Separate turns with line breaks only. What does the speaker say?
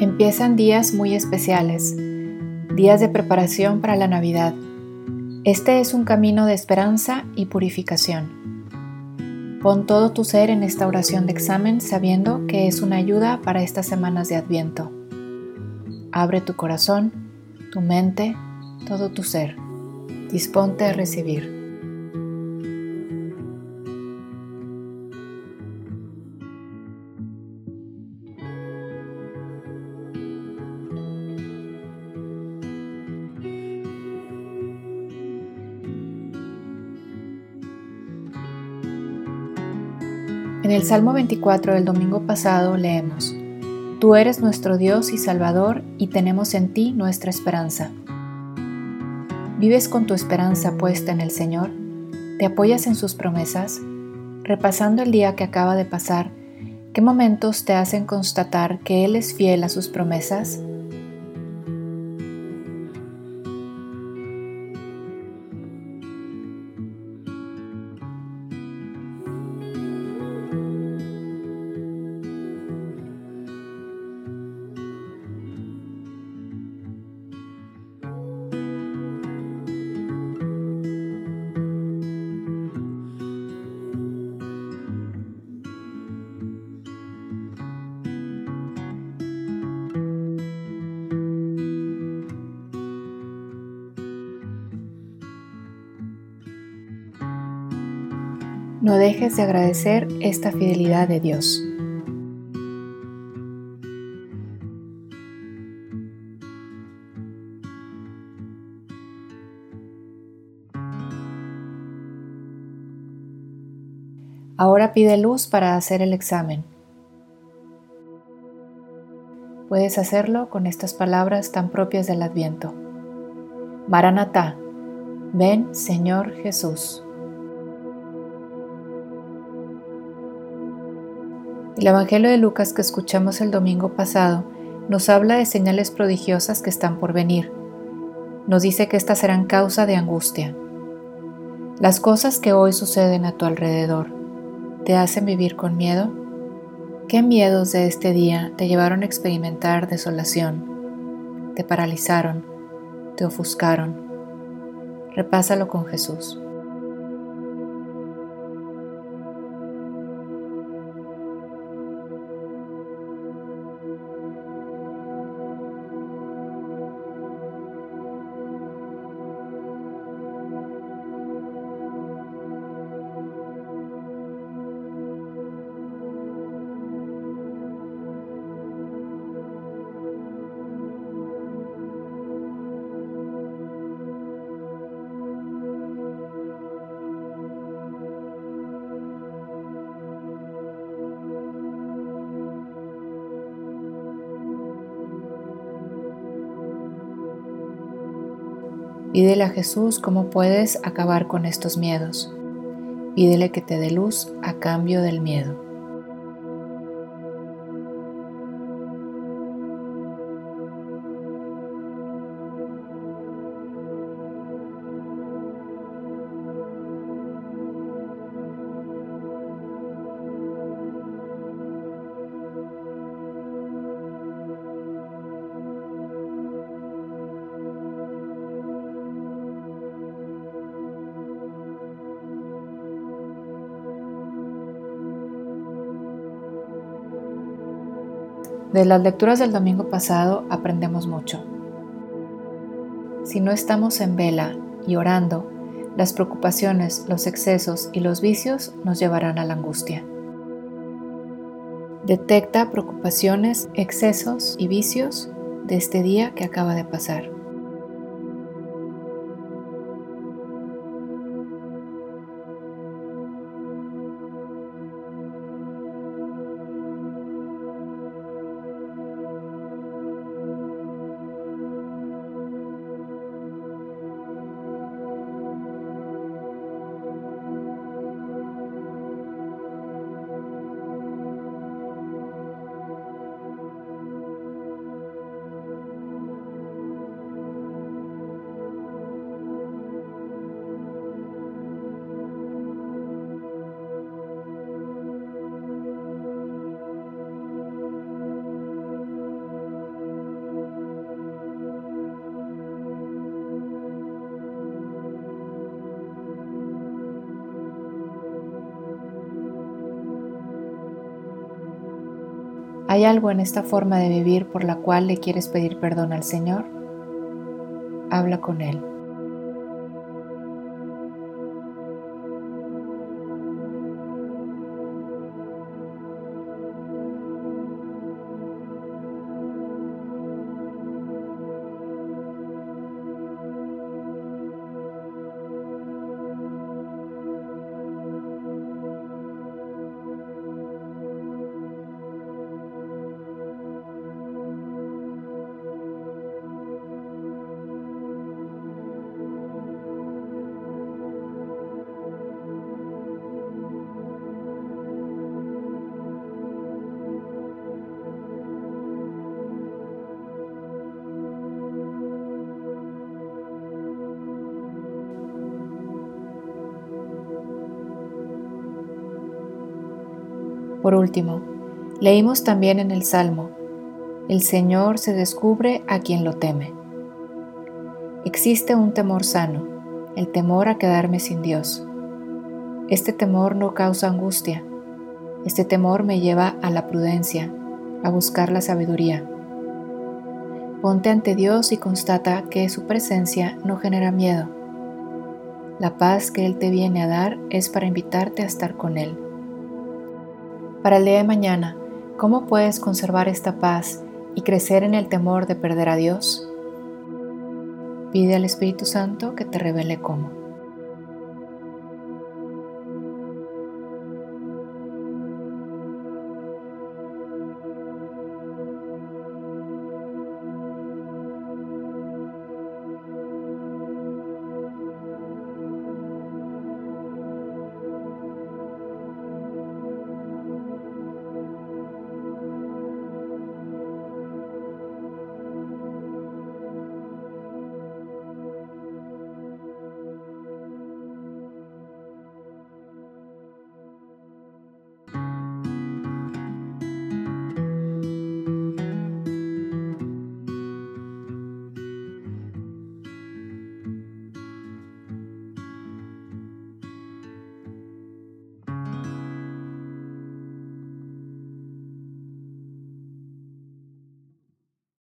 Empiezan días muy especiales, días de preparación para la Navidad. Este es un camino de esperanza y purificación. Pon todo tu ser en esta oración de examen sabiendo que es una ayuda para estas semanas de Adviento. Abre tu corazón, tu mente, todo tu ser. Disponte a recibir. En el Salmo 24 del domingo pasado leemos, Tú eres nuestro Dios y Salvador y tenemos en ti nuestra esperanza. ¿Vives con tu esperanza puesta en el Señor? ¿Te apoyas en sus promesas? Repasando el día que acaba de pasar, ¿qué momentos te hacen constatar que Él es fiel a sus promesas? No dejes de agradecer esta fidelidad de Dios. Ahora pide luz para hacer el examen. Puedes hacerlo con estas palabras tan propias del Adviento. Maranatá, ven Señor Jesús. El Evangelio de Lucas que escuchamos el domingo pasado nos habla de señales prodigiosas que están por venir. Nos dice que estas serán causa de angustia. Las cosas que hoy suceden a tu alrededor, ¿te hacen vivir con miedo? ¿Qué miedos de este día te llevaron a experimentar desolación? ¿Te paralizaron? ¿Te ofuscaron? Repásalo con Jesús. Pídele a Jesús cómo puedes acabar con estos miedos. Pídele que te dé luz a cambio del miedo. De las lecturas del domingo pasado aprendemos mucho. Si no estamos en vela y orando, las preocupaciones, los excesos y los vicios nos llevarán a la angustia. Detecta preocupaciones, excesos y vicios de este día que acaba de pasar. ¿Hay algo en esta forma de vivir por la cual le quieres pedir perdón al Señor? Habla con Él. Por último, leímos también en el Salmo, el Señor se descubre a quien lo teme. Existe un temor sano, el temor a quedarme sin Dios. Este temor no causa angustia, este temor me lleva a la prudencia, a buscar la sabiduría. Ponte ante Dios y constata que su presencia no genera miedo. La paz que Él te viene a dar es para invitarte a estar con Él para el día de mañana, ¿cómo puedes conservar esta paz y crecer en el temor de perder a Dios? Pide al Espíritu Santo que te revele cómo.